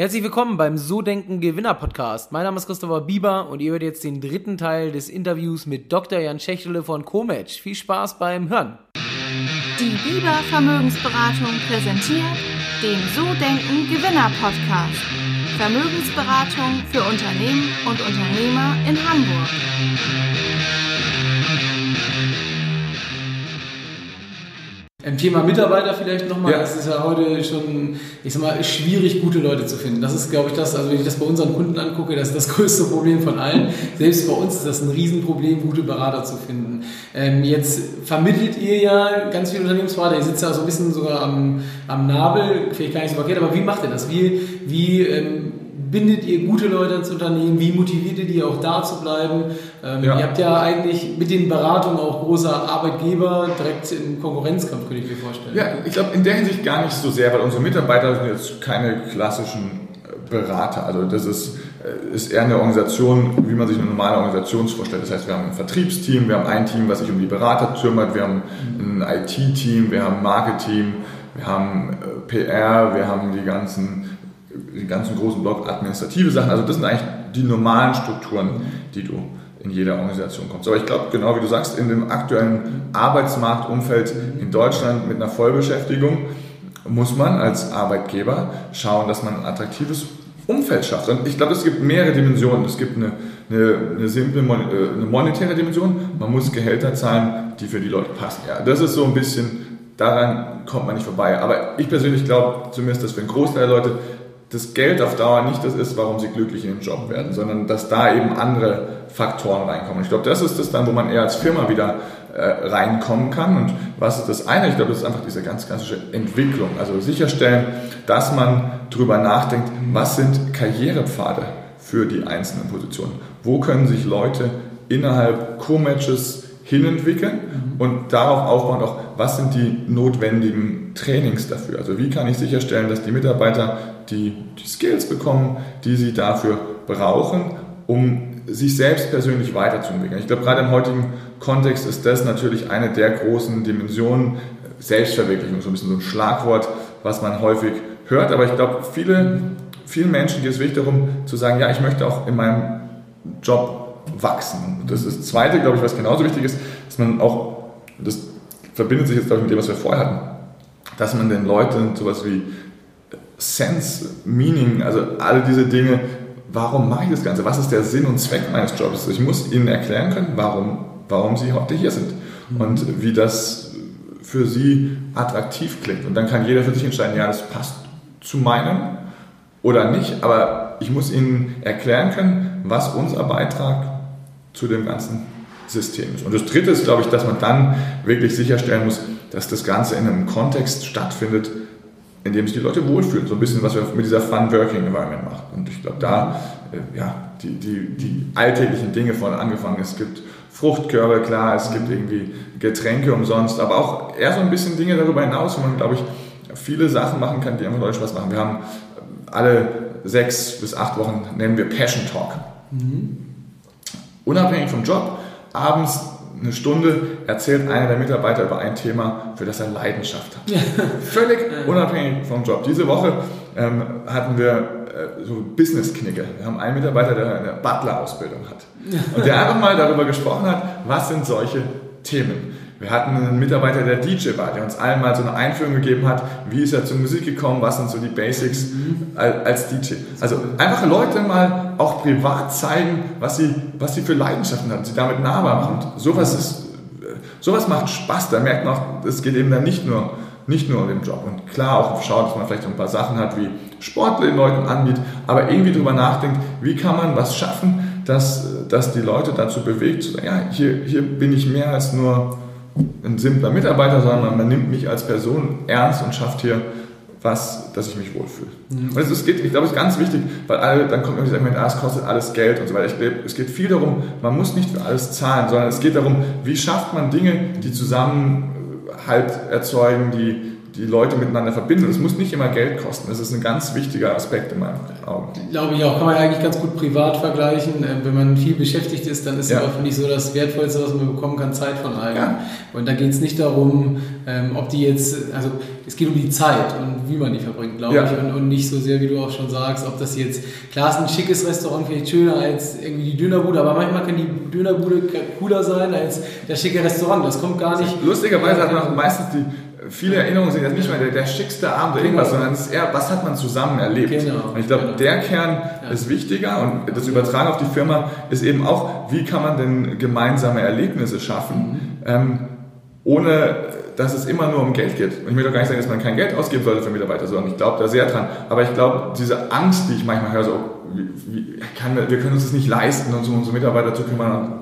Herzlich willkommen beim So Denken Gewinner Podcast. Mein Name ist Christopher Bieber und ihr hört jetzt den dritten Teil des Interviews mit Dr. Jan Schächtele von Comatch. Viel Spaß beim Hören. Die Bieber Vermögensberatung präsentiert den So Denken Gewinner Podcast. Vermögensberatung für Unternehmen und Unternehmer in Hamburg. Im Thema Mitarbeiter vielleicht nochmal, ja. es ist ja heute schon, ich sag mal, schwierig, gute Leute zu finden. Das ist, glaube ich, das, also wenn ich das bei unseren Kunden angucke, das ist das größte Problem von allen. Selbst bei uns ist das ein Riesenproblem, gute Berater zu finden. Ähm, jetzt vermittelt ihr ja ganz viele Unternehmensberater, ihr sitzt ja so ein bisschen sogar am, am Nabel, vielleicht gar nicht so verkehrt, aber wie macht ihr das? Wie, wie ähm, bindet ihr gute Leute ins Unternehmen? Wie motiviert ihr die auch da zu bleiben? Ähm, ja. Ihr habt ja eigentlich mit den Beratungen auch großer Arbeitgeber direkt im Konkurrenzkampf, könnte ich mir vorstellen. Ja, ich glaube in der Hinsicht gar nicht so sehr, weil unsere Mitarbeiter sind jetzt keine klassischen äh, Berater. Also das ist, äh, ist eher eine Organisation, wie man sich eine normale Organisation vorstellt. Das heißt, wir haben ein Vertriebsteam, wir haben ein Team, was sich um die Berater kümmert, wir haben ein IT-Team, wir haben ein Marketing, wir haben äh, PR, wir haben die ganzen den ganzen großen Block administrative Sachen. Also das sind eigentlich die normalen Strukturen, die du in jeder Organisation kommst. Aber ich glaube, genau wie du sagst, in dem aktuellen Arbeitsmarktumfeld in Deutschland mit einer Vollbeschäftigung muss man als Arbeitgeber schauen, dass man ein attraktives Umfeld schafft. Und ich glaube, es gibt mehrere Dimensionen. Es gibt eine, eine, eine simple äh, eine monetäre Dimension. Man muss Gehälter zahlen, die für die Leute passen. Ja, das ist so ein bisschen, daran kommt man nicht vorbei. Aber ich persönlich glaube zumindest, dass für einen Großteil der Leute das Geld auf Dauer nicht das ist, warum sie glücklich in den Job werden, sondern dass da eben andere Faktoren reinkommen. Ich glaube, das ist das dann, wo man eher als Firma wieder äh, reinkommen kann. Und was ist das eine? Ich glaube, das ist einfach diese ganz klassische Entwicklung. Also sicherstellen, dass man darüber nachdenkt, was sind Karrierepfade für die einzelnen Positionen? Wo können sich Leute innerhalb Co-Matches hinentwickeln und darauf aufbauen auch, was sind die notwendigen Trainings dafür? Also wie kann ich sicherstellen, dass die Mitarbeiter die, die Skills bekommen, die sie dafür brauchen, um sich selbst persönlich weiterzuentwickeln. Ich glaube, gerade im heutigen Kontext ist das natürlich eine der großen Dimensionen, Selbstverwirklichung, so ein bisschen so ein Schlagwort, was man häufig hört. Aber ich glaube, viele, vielen Menschen geht es wirklich darum zu sagen, ja, ich möchte auch in meinem Job wachsen. Das ist das Zweite, glaube ich, was genauso wichtig ist, dass man auch, das verbindet sich jetzt, glaube ich, mit dem, was wir vorher hatten, dass man den Leuten sowas wie Sense, Meaning, also all diese Dinge, warum mache ich das Ganze? Was ist der Sinn und Zweck meines Jobs? Ich muss ihnen erklären können, warum, warum sie heute hier sind und wie das für sie attraktiv klingt. Und dann kann jeder für sich entscheiden, ja, das passt zu meinem oder nicht, aber ich muss ihnen erklären können, was unser Beitrag zu dem ganzen System ist. Und das Dritte ist, glaube ich, dass man dann wirklich sicherstellen muss, dass das Ganze in einem Kontext stattfindet, in dem sich die Leute wohlfühlen. So ein bisschen, was wir mit dieser Fun Working Environment machen. Und ich glaube, da, äh, ja, die, die, die alltäglichen Dinge von angefangen. Es gibt Fruchtkörbe, klar, es gibt irgendwie Getränke umsonst, aber auch eher so ein bisschen Dinge darüber hinaus, wo man, glaube ich, viele Sachen machen kann, die einfach Leute Spaß machen. Wir haben alle sechs bis acht Wochen, nennen wir Passion Talk. Mhm. Unabhängig vom Job, abends eine Stunde erzählt einer der Mitarbeiter über ein Thema, für das er Leidenschaft hat. Völlig unabhängig vom Job. Diese Woche ähm, hatten wir äh, so Business-Knicke. Wir haben einen Mitarbeiter, der eine Butler-Ausbildung hat. Und der einfach mal darüber gesprochen hat, was sind solche Themen. Wir hatten einen Mitarbeiter, der DJ war, der uns allen mal so eine Einführung gegeben hat, wie ist er zur Musik gekommen, was sind so die Basics als DJ. Also einfach Leute mal auch privat zeigen, was sie, was sie für Leidenschaften haben, sie damit nahbar machen. Sowas ist, sowas macht Spaß, da merkt man auch, es geht eben dann nicht nur, nicht nur um den Job. Und klar auch schaut, dass man vielleicht ein paar Sachen hat, wie Sport den Leuten anbietet, aber irgendwie darüber nachdenkt, wie kann man was schaffen, dass, dass die Leute dazu bewegt, zu sagen, ja, hier, hier bin ich mehr als nur ein simpler Mitarbeiter, sondern man nimmt mich als Person ernst und schafft hier was, dass ich mich wohlfühle. Mhm. Und es, es geht, ich glaube, es ist ganz wichtig, weil alle, dann kommt irgendwie sagen, ah, es kostet alles Geld und so weiter. Ich glaube, es geht viel darum, man muss nicht für alles zahlen, sondern es geht darum, wie schafft man Dinge, die Zusammenhalt erzeugen, die, die Leute miteinander verbinden. Es muss nicht immer Geld kosten. Das ist ein ganz wichtiger Aspekt in meinen Augen. Glaube ich auch. Kann man ja eigentlich ganz gut privat vergleichen. Ähm, wenn man viel beschäftigt ist, dann ist ja. aber, finde ich, so das Wertvollste, was man bekommen kann, Zeit von allen. Ja. Und da geht es nicht darum, ähm, ob die jetzt, also es geht um die Zeit und wie man die verbringt, glaube ja. ich. Und, und, nicht so sehr, wie du auch schon sagst, ob das jetzt, klar ist ein schickes Restaurant vielleicht schöner als irgendwie die Dönerbude, aber manchmal kann die Dönerbude cooler sein als das schicke Restaurant. Das kommt gar nicht. Lustigerweise hat man meistens die viele Erinnerungen sind jetzt nicht mehr der, der schickste Abend oder irgendwas, sondern es ist eher, was hat man zusammen erlebt. Genau. Und ich glaube, genau. der Kern ja. ist wichtiger und das Übertragen auf die Firma ist eben auch, wie kann man denn gemeinsame Erlebnisse schaffen, mhm. ähm, ohne dass es immer nur um Geld geht. Und ich will doch gar nicht sagen, dass man kein Geld ausgeben sollte für Mitarbeiter, sondern ich glaube da sehr dran. Aber ich glaube, diese Angst, die ich manchmal höre, so, wie, wie kann, wir können uns das nicht leisten, uns um unsere Mitarbeiter zu kümmern,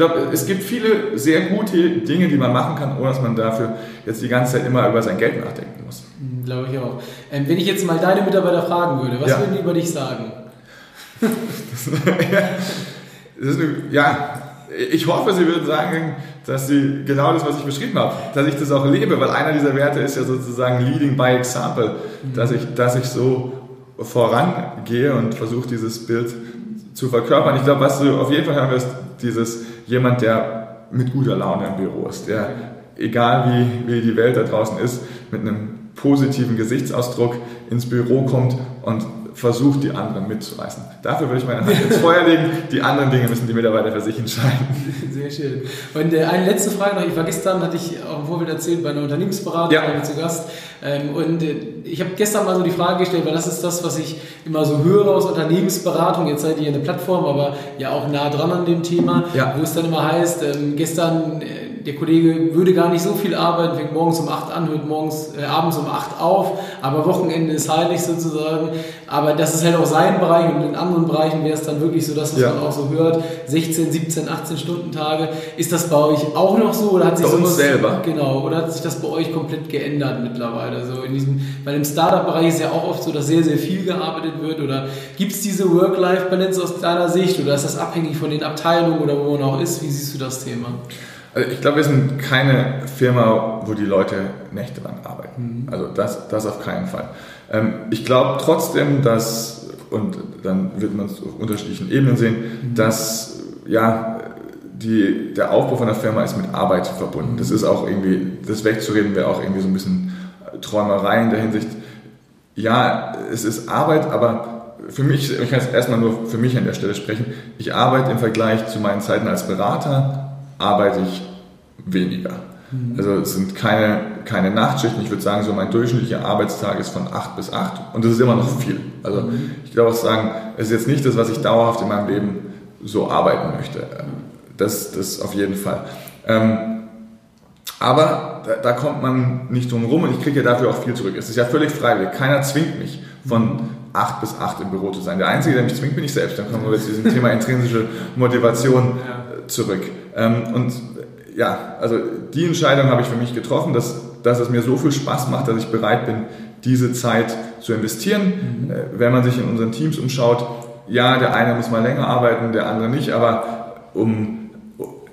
glaube, es gibt viele sehr gute Dinge, die man machen kann, ohne dass man dafür jetzt die ganze Zeit immer über sein Geld nachdenken muss. Hm, glaube ich auch. Ähm, wenn ich jetzt mal deine Mitarbeiter fragen würde, was ja. würden die über dich sagen? das eine, ja, ich hoffe, sie würden sagen, dass sie genau das, was ich beschrieben habe, dass ich das auch lebe, weil einer dieser Werte ist ja sozusagen Leading by Example, mhm. dass, ich, dass ich so vorangehe und versuche, dieses Bild zu verkörpern. Ich glaube, was du auf jeden Fall hören wirst, dieses jemand, der mit guter Laune im Büro ist, der, egal wie, wie die Welt da draußen ist, mit einem positiven Gesichtsausdruck ins Büro kommt und versucht, die anderen mitzureißen. Dafür würde ich meine Hand ins Feuer legen. Die anderen Dinge müssen die Mitarbeiter für sich entscheiden. Sehr schön. Und äh, eine letzte Frage noch. Ich war gestern, hatte ich auch im Vorbild erzählt, bei einer Unternehmensberatung ja. zu Gast. Ähm, und äh, ich habe gestern mal so die Frage gestellt, weil das ist das, was ich immer so höre aus Unternehmensberatung. Jetzt seid ihr eine Plattform, aber ja auch nah dran an dem Thema, ja. wo es dann immer heißt, ähm, gestern äh, der Kollege würde gar nicht so viel arbeiten, fängt morgens um 8 an, hört morgens, äh, abends um 8 auf, aber Wochenende ist heilig sozusagen. Aber das ist halt auch sein Bereich und in anderen Bereichen wäre es dann wirklich so, dass ja. man auch so hört, 16, 17, 18 Stunden Tage. Ist das bei euch auch noch so oder hat sich bei uns selber? Genau, oder hat sich das bei euch komplett geändert mittlerweile? So in diesem, weil im Startup-Bereich ist ja auch oft so, dass sehr, sehr viel gearbeitet wird oder gibt es diese Work-Life-Balance aus deiner Sicht oder ist das abhängig von den Abteilungen oder wo man auch ist? Wie siehst du das Thema? Also ich glaube, wir sind keine Firma, wo die Leute nächtelang arbeiten. Mhm. Also das, das auf keinen Fall. Ähm, ich glaube trotzdem, dass, und dann wird man es auf unterschiedlichen Ebenen sehen, mhm. dass ja, die, der Aufbau von der Firma ist mit Arbeit verbunden. Das ist auch irgendwie, das wegzureden wäre auch irgendwie so ein bisschen Träumerei in der Hinsicht. Ja, es ist Arbeit, aber für mich, ich kann jetzt erstmal nur für mich an der Stelle sprechen, ich arbeite im Vergleich zu meinen Zeiten als Berater arbeite ich weniger. Mhm. Also es sind keine, keine Nachtschichten. Ich würde sagen, so mein durchschnittlicher Arbeitstag ist von 8 bis 8 und das ist immer noch viel. Also mhm. ich glaube auch sagen, es ist jetzt nicht das, was ich dauerhaft in meinem Leben so arbeiten möchte. Das, das auf jeden Fall. Ähm, aber da, da, kommt man nicht drum rum und ich kriege ja dafür auch viel zurück. Es ist ja völlig freiwillig. Keiner zwingt mich von 8 bis 8 im Büro zu sein. Der Einzige, der mich zwingt, bin ich selbst. Dann kommen wir zu diesem Thema intrinsische Motivation zurück. Ähm, und ja, also die Entscheidung habe ich für mich getroffen, dass, dass es mir so viel Spaß macht, dass ich bereit bin, diese Zeit zu investieren. Mhm. Äh, wenn man sich in unseren Teams umschaut, ja, der eine muss mal länger arbeiten, der andere nicht, aber um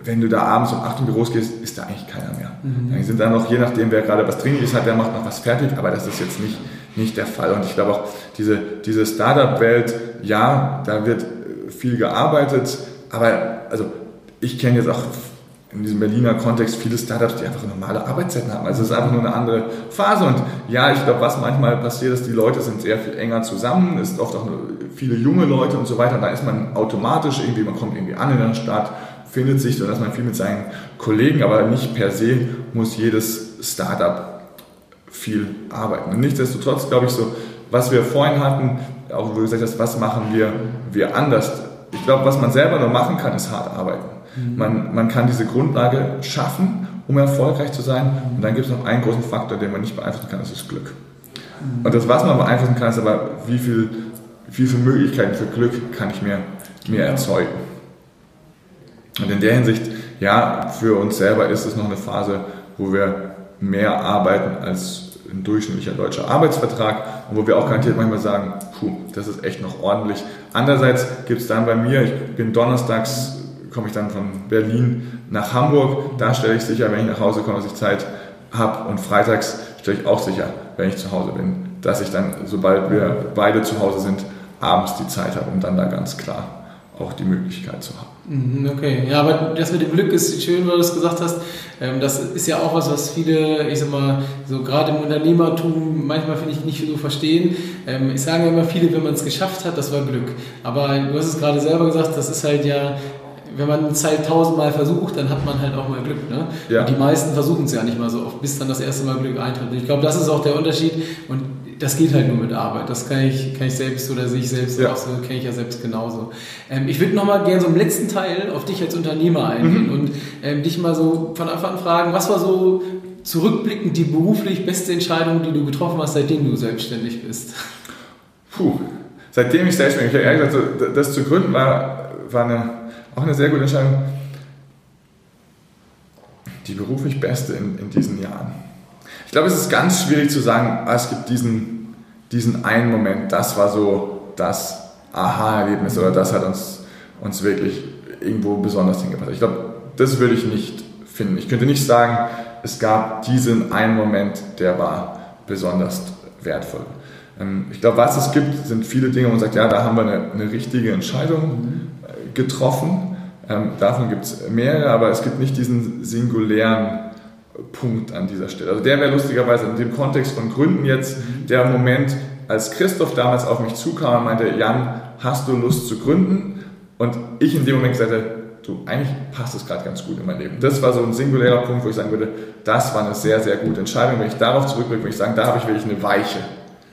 wenn du da abends um 8 Uhr Büros gehst, ist da eigentlich keiner mehr. Mhm. Dann sind da noch, je nachdem, wer gerade was dringlich hat, der macht noch was fertig, aber das ist jetzt nicht, nicht der Fall. Und ich glaube auch, diese, diese Startup-Welt, ja, da wird viel gearbeitet, aber also ich kenne jetzt auch in diesem Berliner Kontext viele Startups, die einfach normale Arbeitszeiten haben. Also es ist einfach nur eine andere Phase. Und ja, ich glaube, was manchmal passiert ist, die Leute sind sehr viel enger zusammen, es sind oft auch viele junge Leute und so weiter. Da ist man automatisch irgendwie, man kommt irgendwie an in der Stadt, findet sich, ist man viel mit seinen Kollegen, aber nicht per se muss jedes Startup viel arbeiten. Und nichtsdestotrotz glaube ich so, was wir vorhin hatten, auch wo du gesagt hast, was machen wir, wir anders. Ich glaube, was man selber nur machen kann, ist hart arbeiten. Mhm. Man, man kann diese Grundlage schaffen, um erfolgreich zu sein. Und dann gibt es noch einen großen Faktor, den man nicht beeinflussen kann, das ist Glück. Mhm. Und das, was man beeinflussen kann, ist aber, wie, viel, wie viele Möglichkeiten für Glück kann ich mir, mir erzeugen. Und in der Hinsicht, ja, für uns selber ist es noch eine Phase, wo wir mehr arbeiten als ein durchschnittlicher deutscher Arbeitsvertrag und wo wir auch garantiert manchmal sagen, puh, das ist echt noch ordentlich. Andererseits gibt es dann bei mir, ich bin donnerstags komme ich dann von Berlin nach Hamburg. Da stelle ich sicher, wenn ich nach Hause komme, dass ich Zeit habe. Und freitags stelle ich auch sicher, wenn ich zu Hause bin, dass ich dann, sobald wir beide zu Hause sind, abends die Zeit habe, um dann da ganz klar auch die Möglichkeit zu haben. Mhm, okay, ja, aber das mit dem Glück ist schön, weil du es gesagt hast. Ähm, das ist ja auch was, was viele, ich sag mal, so gerade im Unternehmertum manchmal finde ich nicht so verstehen. Ähm, ich sage immer viele, wenn man es geschafft hat, das war Glück. Aber du hast es gerade selber gesagt, das ist halt ja wenn man es halt tausendmal versucht, dann hat man halt auch mal Glück. Ne? Ja. Und die meisten versuchen es ja nicht mal so oft, bis dann das erste Mal Glück eintritt. Ich glaube, das ist auch der Unterschied. Und das geht halt nur mit Arbeit. Das kann ich, kann ich selbst oder sehe ich selbst ja. auch so, kenne ich ja selbst genauso. Ähm, ich würde nochmal gerne so im letzten Teil auf dich als Unternehmer eingehen mhm. und ähm, dich mal so von Anfang an fragen, was war so zurückblickend die beruflich beste Entscheidung, die du getroffen hast, seitdem du selbstständig bist? Puh, seitdem ich selbstständig bin, ehrlich gesagt, das zu gründen war, war eine, auch eine sehr gute Entscheidung. Die beruflich beste in, in diesen Jahren ich glaube, es ist ganz schwierig zu sagen, ah, es gibt diesen, diesen einen Moment, das war so das Aha-Erlebnis oder das hat uns, uns wirklich irgendwo besonders hingebracht. Ich glaube, das würde ich nicht finden. Ich könnte nicht sagen, es gab diesen einen Moment, der war besonders wertvoll. Ähm, ich glaube, was es gibt, sind viele Dinge, wo man sagt, ja, da haben wir eine, eine richtige Entscheidung äh, getroffen. Ähm, davon gibt es mehrere, aber es gibt nicht diesen singulären Punkt an dieser Stelle. Also der wäre lustigerweise in dem Kontext von Gründen jetzt der Moment, als Christoph damals auf mich zukam und meinte, Jan, hast du Lust zu gründen? Und ich in dem Moment gesagt habe, du, eigentlich passt es gerade ganz gut in mein Leben. Das war so ein singulärer Punkt, wo ich sagen würde, das war eine sehr, sehr gute Entscheidung. Wenn ich darauf zurückblicke, würde ich sagen, da habe ich wirklich eine Weiche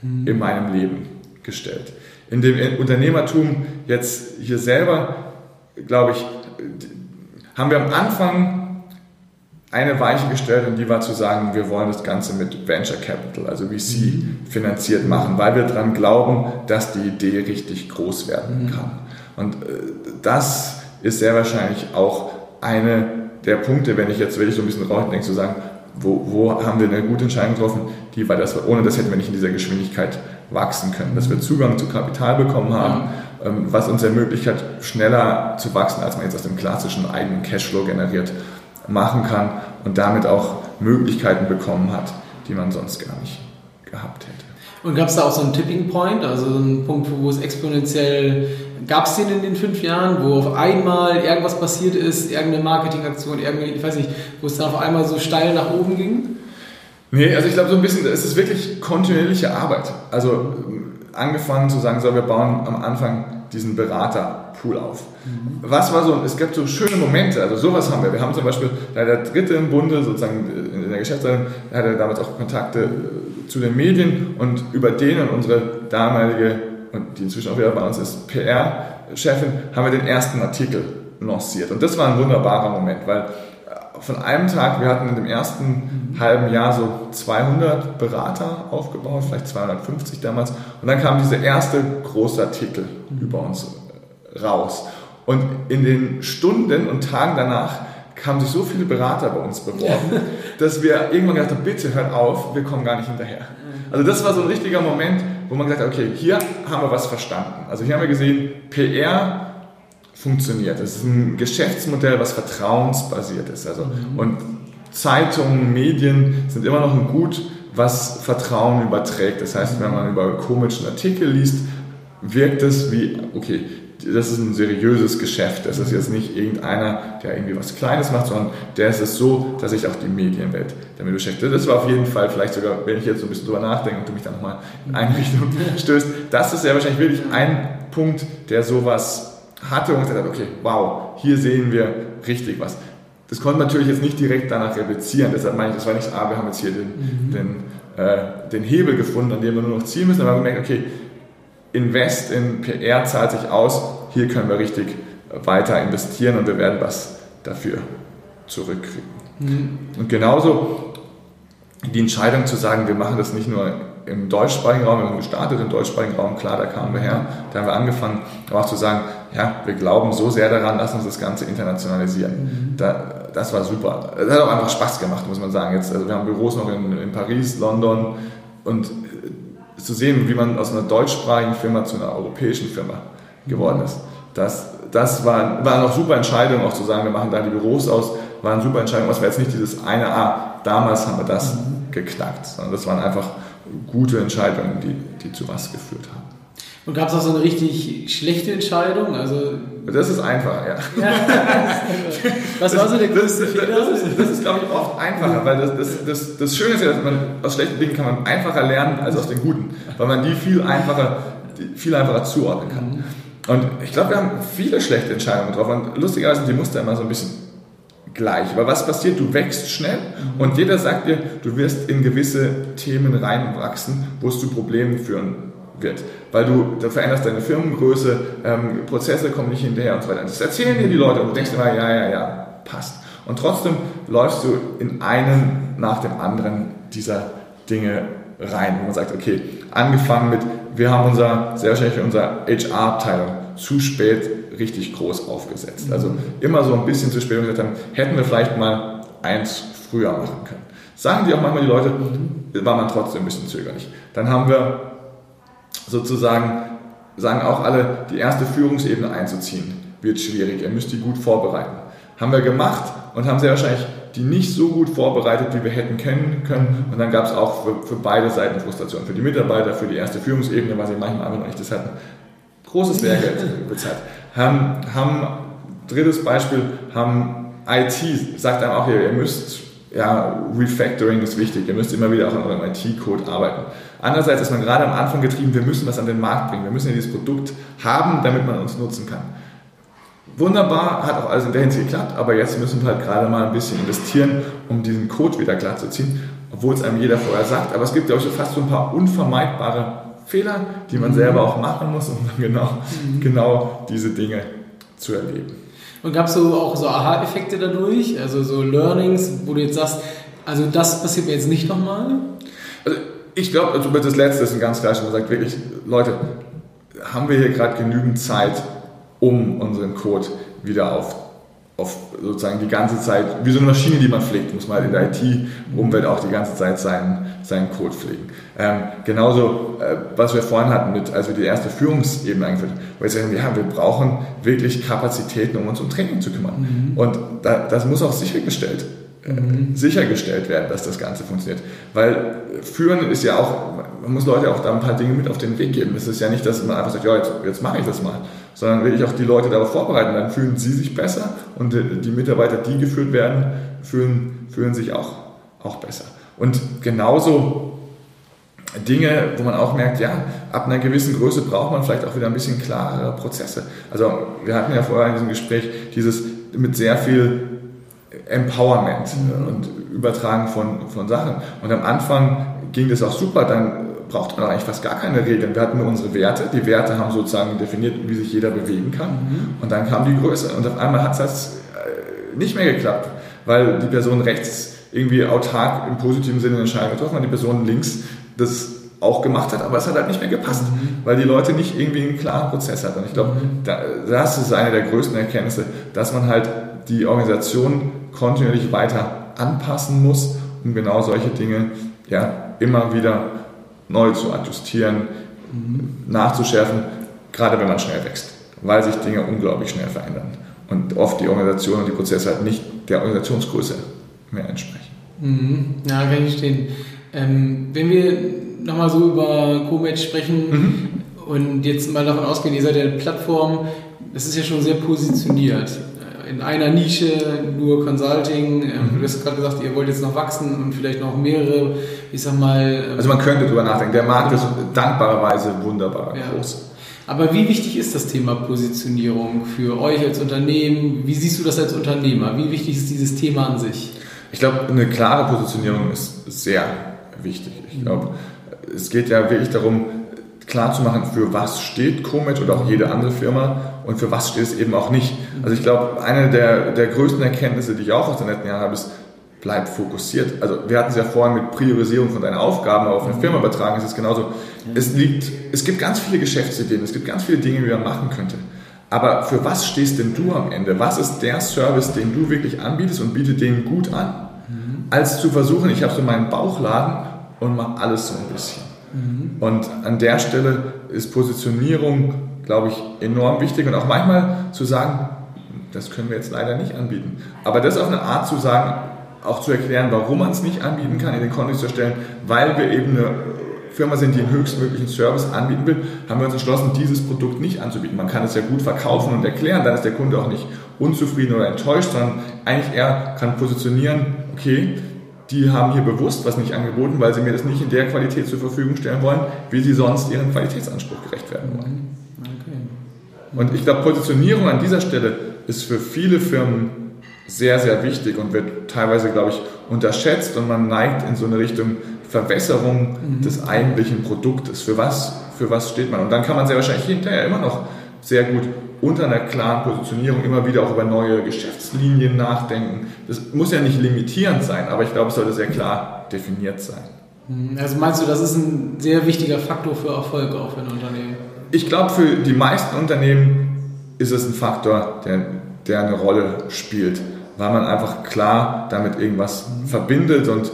mhm. in meinem Leben gestellt. In dem Unternehmertum jetzt hier selber, glaube ich, haben wir am Anfang eine Weiche gestellt und die war zu sagen, wir wollen das Ganze mit Venture Capital, also VC finanziert machen, weil wir daran glauben, dass die Idee richtig groß werden mhm. kann. Und äh, das ist sehr wahrscheinlich auch eine der Punkte, wenn ich jetzt wirklich so ein bisschen rausdenke, zu sagen, wo, wo haben wir eine gute Entscheidung getroffen, die war das, ohne das hätten wir nicht in dieser Geschwindigkeit wachsen können, dass wir Zugang zu Kapital bekommen haben, ähm, was uns ermöglicht hat, schneller zu wachsen, als man jetzt aus dem klassischen eigenen Cashflow generiert machen kann und damit auch Möglichkeiten bekommen hat, die man sonst gar nicht gehabt hätte. Und gab es da auch so einen Tipping Point, also einen Punkt, wo es exponentiell, gab es den in den fünf Jahren, wo auf einmal irgendwas passiert ist, irgendeine Marketingaktion, irgendwie, ich weiß nicht, wo es dann auf einmal so steil nach oben ging? Nee, also ich glaube so ein bisschen, es ist wirklich kontinuierliche Arbeit. Also angefangen zu sagen, so wir bauen am Anfang diesen Beraterpool auf. Mhm. Was war so, es gab so schöne Momente, also sowas haben wir. Wir haben zum Beispiel, der dritte im Bunde, sozusagen in der Geschäftsleitung, hatte damals auch Kontakte äh, zu den Medien und über den und unsere damalige, und die inzwischen auch wieder bei uns ist, PR-Chefin, haben wir den ersten Artikel lanciert. Und das war ein wunderbarer Moment, weil äh, von einem Tag, wir hatten in dem ersten mhm. halben Jahr so 200 Berater aufgebaut, vielleicht 250 damals. Und dann kam dieser erste große Artikel mhm. über uns raus. Und in den Stunden und Tagen danach kamen sich so viele Berater bei uns beworben, dass wir irgendwann gedacht haben, bitte hört auf, wir kommen gar nicht hinterher. Also das war so ein richtiger Moment, wo man gesagt hat, okay, hier haben wir was verstanden. Also hier haben wir gesehen, PR funktioniert. Das ist ein Geschäftsmodell, was vertrauensbasiert ist. Also, mhm. Und Zeitungen, Medien sind immer noch ein Gut, was Vertrauen überträgt. Das heißt, wenn man über komischen Artikel liest, wirkt es wie, okay, das ist ein seriöses Geschäft. Das ist jetzt nicht irgendeiner, der irgendwie was Kleines macht, sondern der ist es so, dass sich auch die Medienwelt damit beschäftigt. Das war auf jeden Fall vielleicht sogar, wenn ich jetzt so ein bisschen drüber nachdenke und du mich dann nochmal in eine Richtung stößt, das ist ja wahrscheinlich wirklich ein Punkt, der sowas hatte und gesagt hat, okay, wow, hier sehen wir richtig was. Das konnte man natürlich jetzt nicht direkt danach replizieren, deshalb meine ich, das war nicht, ah, wir haben jetzt hier den, mhm. den, äh, den Hebel gefunden, an dem wir nur noch ziehen müssen, aber wir haben gemerkt, okay, Invest in PR zahlt sich aus, hier können wir richtig weiter investieren und wir werden was dafür zurückkriegen. Mhm. Und genauso die Entscheidung zu sagen, wir machen das nicht nur im deutschsprachigen Raum, wir haben gestartet im deutschsprachigen Raum, klar, da kamen wir her, da haben wir angefangen, aber auch zu sagen, ja, wir glauben so sehr daran, lass uns das Ganze internationalisieren. Mhm. Da, das war super. Das hat auch einfach Spaß gemacht, muss man sagen. Jetzt, also wir haben Büros noch in, in Paris, London und zu sehen, wie man aus einer deutschsprachigen Firma zu einer europäischen Firma geworden ist. Das, das war, war eine super Entscheidung, auch zu sagen, wir machen da die Büros aus, waren super Entscheidungen. Es war jetzt nicht dieses eine, ah, damals haben wir das mhm. geknackt, sondern das waren einfach gute Entscheidungen, die, die zu was geführt haben. Und gab es auch so eine richtig schlechte Entscheidung? Also das ist einfach, ja. ja was war so der größte Fehler? Das, ist, das ist, glaube ich, oft einfacher, weil das, das, das, das Schöne ist ja, dass man aus schlechten Dingen kann man einfacher lernen als aus den guten, weil man die viel einfacher, die viel einfacher zuordnen kann. Mhm. Und ich glaube, wir haben viele schlechte Entscheidungen getroffen. Und lustigerweise sind die Muster immer so ein bisschen gleich. Weil was passiert? Du wächst schnell mhm. und jeder sagt dir, du wirst in gewisse Themen reinwachsen, wo es zu Problemen führen wird. Weil du, da veränderst deine Firmengröße, ähm, Prozesse kommen nicht hinterher und so weiter. Das erzählen dir die Leute und du denkst immer, ja, ja, ja, passt. Und trotzdem läufst du in einen nach dem anderen dieser Dinge rein, wo man sagt, okay, angefangen mit, wir haben unser, sehr wahrscheinlich unser HR-Abteilung zu spät richtig groß aufgesetzt. Also immer so ein bisschen zu spät und gesagt haben, hätten wir vielleicht mal eins früher machen können. Sagen die auch manchmal die Leute, war man trotzdem ein bisschen zögerlich. Dann haben wir sozusagen, sagen auch alle, die erste Führungsebene einzuziehen, wird schwierig. Ihr müsst die gut vorbereiten. Haben wir gemacht und haben sehr wahrscheinlich die nicht so gut vorbereitet, wie wir hätten kennen können. Und dann gab es auch für, für, beide Seiten Frustration. Für die Mitarbeiter, für die erste Führungsebene, weil sie manchmal einfach noch nicht das hatten. Großes Lehrgeld bezahlt. Haben, haben, drittes Beispiel, haben IT, sagt einem auch hier, ihr müsst, ja, Refactoring ist wichtig, ihr müsst immer wieder auch an eurem IT-Code arbeiten. Andererseits ist man gerade am Anfang getrieben, wir müssen was an den Markt bringen, wir müssen ja dieses Produkt haben, damit man uns nutzen kann. Wunderbar, hat auch alles in der Hinsicht geklappt, aber jetzt müssen wir halt gerade mal ein bisschen investieren, um diesen Code wieder klar zu ziehen, obwohl es einem jeder vorher sagt. Aber es gibt, glaube ich, fast so ein paar unvermeidbare Fehler, die man mhm. selber auch machen muss, um dann genau, mhm. genau diese Dinge zu erleben. Und gab es so auch so Aha-Effekte dadurch, also so Learnings, wo du jetzt sagst, also das passiert mir jetzt nicht nochmal? Also ich glaube, also das Letzte ist ein ganz klar, man sagt wirklich, Leute, haben wir hier gerade genügend Zeit, um unseren Code wieder auf, auf sozusagen die ganze Zeit, wie so eine Maschine, die man pflegt, muss man halt in der IT-Umwelt auch die ganze Zeit seinen, seinen Code pflegen. Ähm, genauso, äh, was wir vorhin hatten, mit, als wir die erste Führungsebene eingeführt haben, wo wir sagen, ja, wir brauchen wirklich Kapazitäten, um uns um Training zu kümmern. Mhm. Und da, das muss auch sichergestellt mhm. sichergestellt werden, dass das Ganze funktioniert. Weil führen ist ja auch, man muss Leute auch da ein paar Dinge mit auf den Weg geben. Es ist ja nicht, dass man einfach sagt, ja, jetzt, jetzt mache ich das mal, sondern wirklich auch die Leute darauf vorbereiten. Dann fühlen sie sich besser und die Mitarbeiter, die geführt werden, fühlen, fühlen sich auch, auch besser. Und genauso Dinge, wo man auch merkt, ja, ab einer gewissen Größe braucht man vielleicht auch wieder ein bisschen klarere Prozesse. Also wir hatten ja vorher in diesem Gespräch dieses mit sehr viel Empowerment mhm. und Übertragen von, von Sachen. Und am Anfang ging das auch super, dann braucht man eigentlich fast gar keine Regeln. Wir hatten nur unsere Werte. Die Werte haben sozusagen definiert, wie sich jeder bewegen kann. Mhm. Und dann kam die Größe. Und auf einmal hat es äh, nicht mehr geklappt, weil die Person rechts irgendwie autark im positiven Sinne eine Entscheidung getroffen hat, die Person links das auch gemacht hat, aber es hat halt nicht mehr gepasst, mhm. weil die Leute nicht irgendwie einen klaren Prozess hatten. Und ich glaube, mhm. das ist eine der größten Erkenntnisse, dass man halt die Organisation kontinuierlich weiter anpassen muss, um genau solche Dinge ja, immer wieder neu zu adjustieren, mhm. nachzuschärfen, gerade wenn man schnell wächst, weil sich Dinge unglaublich schnell verändern und oft die Organisation und die Prozesse halt nicht der Organisationsgröße mehr entsprechen. Mhm. Ja, kann ich verstehen. Ähm, wenn wir nochmal so über Comatch sprechen mhm. und jetzt mal davon ausgehen, ihr seid ja eine Plattform, das ist ja schon sehr positioniert in einer Nische nur Consulting. Ähm, mhm. Du hast gerade gesagt, ihr wollt jetzt noch wachsen und vielleicht noch mehrere, ich sag mal. Ähm, also man könnte darüber nachdenken. Der Markt ist dankbarerweise wunderbar ja. groß. Aber wie wichtig ist das Thema Positionierung für euch als Unternehmen? Wie siehst du das als Unternehmer? Wie wichtig ist dieses Thema an sich? Ich glaube, eine klare Positionierung ist sehr wichtig. Ich glaube, es geht ja wirklich darum, klar zu machen, für was steht Comet oder auch jede andere Firma und für was steht es eben auch nicht. Also ich glaube, eine der, der größten Erkenntnisse, die ich auch aus den letzten Jahren habe, ist, bleib fokussiert. Also wir hatten es ja vorhin mit Priorisierung von deinen Aufgaben auf eine Firma übertragen, ist es genauso. Es, liegt, es gibt ganz viele Geschäftsideen, es gibt ganz viele Dinge, die man machen könnte. Aber für was stehst denn du am Ende? Was ist der Service, den du wirklich anbietest und biete den gut an? Als zu versuchen, ich habe so meinen Bauchladen und mache alles so ein bisschen. Mhm. Und an der Stelle ist Positionierung, glaube ich, enorm wichtig und auch manchmal zu sagen, das können wir jetzt leider nicht anbieten. Aber das auf eine Art zu sagen, auch zu erklären, warum man es nicht anbieten kann, in den Kontext zu stellen, weil wir eben eine Firma sind, die den höchstmöglichen Service anbieten will, haben wir uns entschlossen, dieses Produkt nicht anzubieten. Man kann es ja gut verkaufen und erklären, dann ist der Kunde auch nicht unzufrieden oder enttäuscht, sondern eigentlich er kann positionieren, okay, die haben hier bewusst was nicht angeboten, weil sie mir das nicht in der Qualität zur Verfügung stellen wollen, wie sie sonst ihrem Qualitätsanspruch gerecht werden wollen. Okay. Und ich glaube, Positionierung an dieser Stelle ist für viele Firmen sehr, sehr wichtig und wird teilweise, glaube ich, unterschätzt und man neigt in so eine Richtung Verwässerung mhm. des eigentlichen Produktes. Für was, für was steht man? Und dann kann man sehr wahrscheinlich hinterher immer noch sehr gut unter einer klaren Positionierung immer wieder auch über neue Geschäftslinien nachdenken. Das muss ja nicht limitierend sein, aber ich glaube, es sollte sehr klar definiert sein. Mhm. Also meinst du, das ist ein sehr wichtiger Faktor für Erfolg auch für ein Unternehmen? Ich glaube, für die meisten Unternehmen ist es ein Faktor, der, der eine Rolle spielt, weil man einfach klar damit irgendwas verbindet und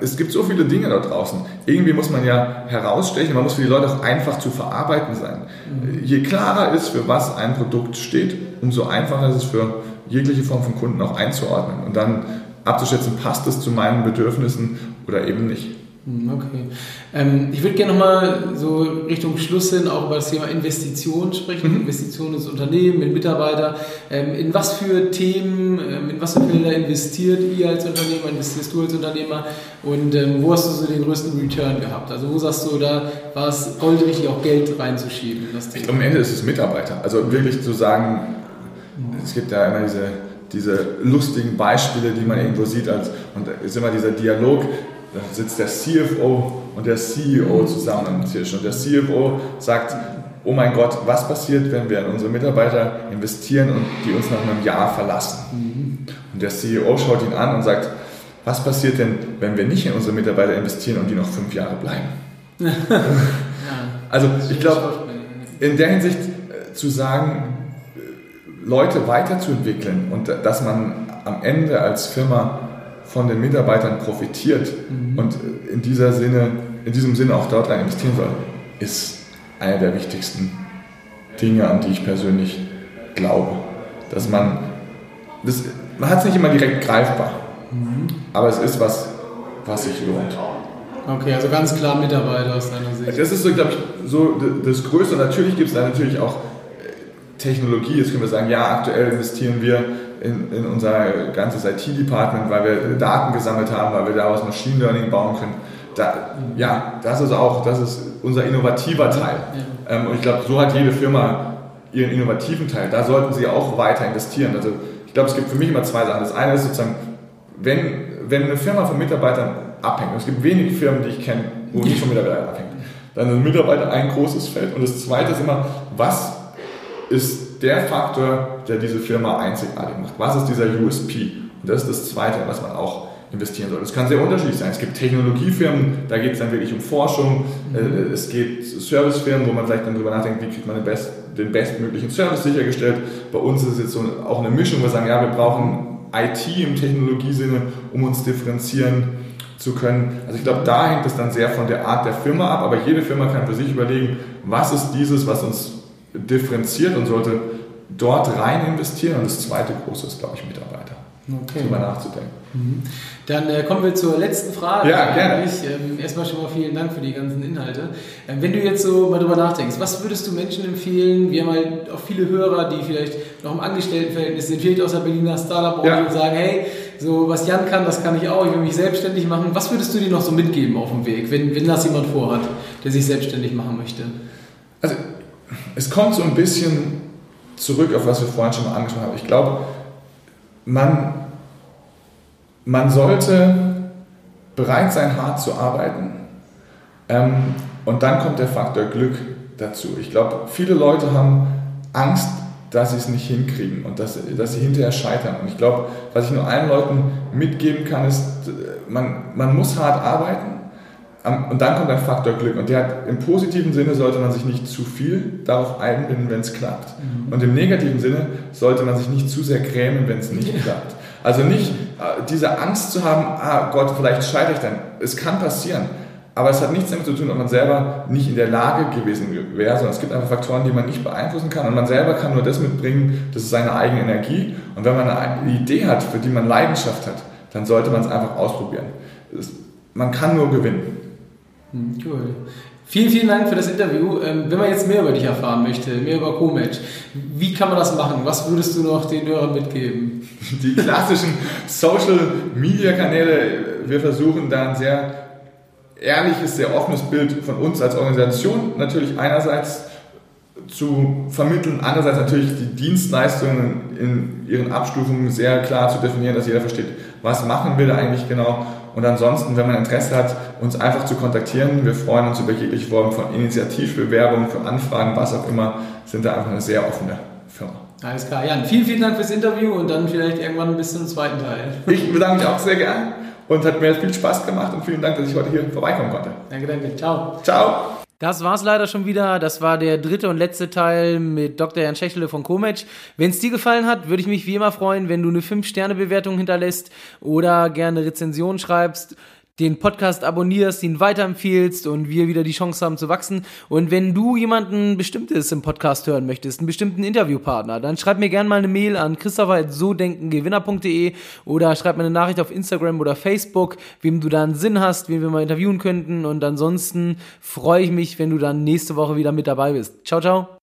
es gibt so viele Dinge da draußen. Irgendwie muss man ja herausstechen, man muss für die Leute auch einfach zu verarbeiten sein. Mhm. Je klarer ist, für was ein Produkt steht, umso einfacher ist es für jegliche Form von Kunden auch einzuordnen und dann abzuschätzen, passt es zu meinen Bedürfnissen oder eben nicht. Hm, okay. Ähm, ich würde gerne nochmal so Richtung Schluss hin auch über das Thema Investitionen sprechen, mhm. Investitionen ins Unternehmen, in Mitarbeiter. Ähm, in was für Themen, ähm, in was für Felder investiert ihr als Unternehmer, investierst du als Unternehmer und ähm, wo hast du so den größten Return gehabt? Also wo sagst du, da war es Gold richtig, auch Geld reinzuschieben? Das Thema? Am Ende ist es Mitarbeiter. Also wirklich zu sagen, es gibt ja immer diese diese lustigen Beispiele, die man irgendwo sieht, als, und ist immer dieser Dialog, da sitzt der CFO und der CEO zusammen am Tisch. Und der CFO sagt, oh mein Gott, was passiert, wenn wir in unsere Mitarbeiter investieren und die uns nach einem Jahr verlassen? Mhm. Und der CEO schaut ihn an und sagt, was passiert denn, wenn wir nicht in unsere Mitarbeiter investieren und die noch fünf Jahre bleiben? also ich glaube, in der Hinsicht äh, zu sagen, äh, Leute weiterzuentwickeln und dass man am Ende als Firma von den Mitarbeitern profitiert mhm. und in, dieser Sinne, in diesem Sinne auch dort rein investieren soll, ist einer der wichtigsten Dinge, an die ich persönlich glaube. Dass man, das, man hat es nicht immer direkt greifbar, mhm. aber es ist was, was sich lohnt. Okay, also ganz klar Mitarbeiter aus deiner Sicht. Das ist so, glaube ich, so das Größte. Natürlich gibt es da natürlich auch äh, Technologie. Jetzt können wir sagen, ja, aktuell investieren wir in, in unser ganzes IT-Department, weil wir Daten gesammelt haben, weil wir daraus Machine Learning bauen können. Da, ja, das ist auch, das ist unser innovativer Teil. Ja. Ähm, und ich glaube, so hat jede Firma ihren innovativen Teil. Da sollten sie auch weiter investieren. Also ich glaube, es gibt für mich immer zwei Sachen. Das eine ist sozusagen, wenn, wenn eine Firma von Mitarbeitern abhängt, und es gibt wenig Firmen, die ich kenne, wo nicht von Mitarbeitern abhängt, dann sind Mitarbeiter ein großes Feld. Und das zweite ist immer, was ist der Faktor, der diese Firma einzigartig macht. Was ist dieser USP? Und das ist das Zweite, was man auch investieren soll. Das kann sehr unterschiedlich sein. Es gibt Technologiefirmen, da geht es dann wirklich um Forschung. Mhm. Es geht Servicefirmen, wo man vielleicht dann darüber nachdenkt, wie kriegt man den, best, den bestmöglichen Service sichergestellt. Bei uns ist es jetzt so auch eine Mischung, wo wir sagen, ja, wir brauchen IT im Technologiesinne, um uns differenzieren zu können. Also ich glaube, da hängt es dann sehr von der Art der Firma ab, aber jede Firma kann für sich überlegen, was ist dieses, was uns differenziert und sollte dort rein investieren. Und das zweite große ist, glaube ich, Mitarbeiter. Okay. Darüber nachzudenken. Mhm. Dann äh, kommen wir zur letzten Frage. Ja, gerne. Ähm, erstmal schon mal vielen Dank für die ganzen Inhalte. Ähm, wenn du jetzt so mal drüber nachdenkst, was würdest du Menschen empfehlen? Wir haben halt auch viele Hörer, die vielleicht noch im Angestelltenverhältnis sind, vielleicht aus der Berliner Startup ja. und sagen, hey, so was Jan kann, das kann ich auch, ich will mich selbstständig machen. Was würdest du dir noch so mitgeben auf dem Weg, wenn, wenn das jemand vorhat, der sich selbstständig machen möchte? Also es kommt so ein bisschen zurück auf was wir vorhin schon mal angesprochen haben. Ich glaube, man, man sollte bereit sein, hart zu arbeiten. Ähm, und dann kommt der Faktor Glück dazu. Ich glaube, viele Leute haben Angst, dass sie es nicht hinkriegen und dass, dass sie hinterher scheitern. Und ich glaube, was ich nur allen Leuten mitgeben kann, ist, man, man muss hart arbeiten und dann kommt ein Faktor Glück. Und der hat, im positiven Sinne sollte man sich nicht zu viel darauf einbinden, wenn es klappt. Mhm. Und im negativen Sinne sollte man sich nicht zu sehr grämen, wenn es nicht ja. klappt. Also nicht äh, diese Angst zu haben, ah Gott, vielleicht scheitere ich dann. Es kann passieren. aber es hat nichts damit zu tun, ob man selber nicht in der Lage gewesen wäre, sondern es gibt einfach Faktoren, die man nicht beeinflussen kann und man selber kann nur das mitbringen, das ist seine eigene Energie und wenn man eine Idee hat, für die man Leidenschaft hat, dann sollte man es einfach ausprobieren. man kann nur gewinnen. Hm, cool. Vielen, vielen Dank für das Interview. Ähm, wenn man jetzt mehr über dich erfahren möchte, mehr über CoMatch, wie kann man das machen? Was würdest du noch den Hörern mitgeben? Die klassischen Social Media Kanäle, wir versuchen da ein sehr ehrliches, sehr offenes Bild von uns als Organisation natürlich einerseits zu vermitteln, andererseits natürlich die Dienstleistungen in ihren Abstufungen sehr klar zu definieren, dass jeder versteht, was machen wir da eigentlich genau und ansonsten, wenn man Interesse hat, uns einfach zu kontaktieren. Wir freuen uns über jegliche Form von Initiativbewerbungen, für Anfragen, was auch immer, sind da einfach eine sehr offene Firma. Alles klar, Jan. Vielen, vielen Dank fürs Interview und dann vielleicht irgendwann bis zum zweiten Teil. Ich bedanke mich auch sehr gern und hat mir viel Spaß gemacht und vielen Dank, dass ich heute hier vorbeikommen konnte. Danke, danke. Ciao. Ciao. Das war's leider schon wieder. Das war der dritte und letzte Teil mit Dr. Jan Schächle von Komatch. Wenn es dir gefallen hat, würde ich mich wie immer freuen, wenn du eine 5-Sterne-Bewertung hinterlässt oder gerne Rezension schreibst den Podcast abonnierst, ihn weiterempfiehlst und wir wieder die Chance haben zu wachsen. Und wenn du jemanden Bestimmtes im Podcast hören möchtest, einen bestimmten Interviewpartner, dann schreib mir gerne mal eine Mail an christopher.sodenkengewinner.de oder schreib mir eine Nachricht auf Instagram oder Facebook, wem du da einen Sinn hast, wen wir mal interviewen könnten. Und ansonsten freue ich mich, wenn du dann nächste Woche wieder mit dabei bist. Ciao, ciao.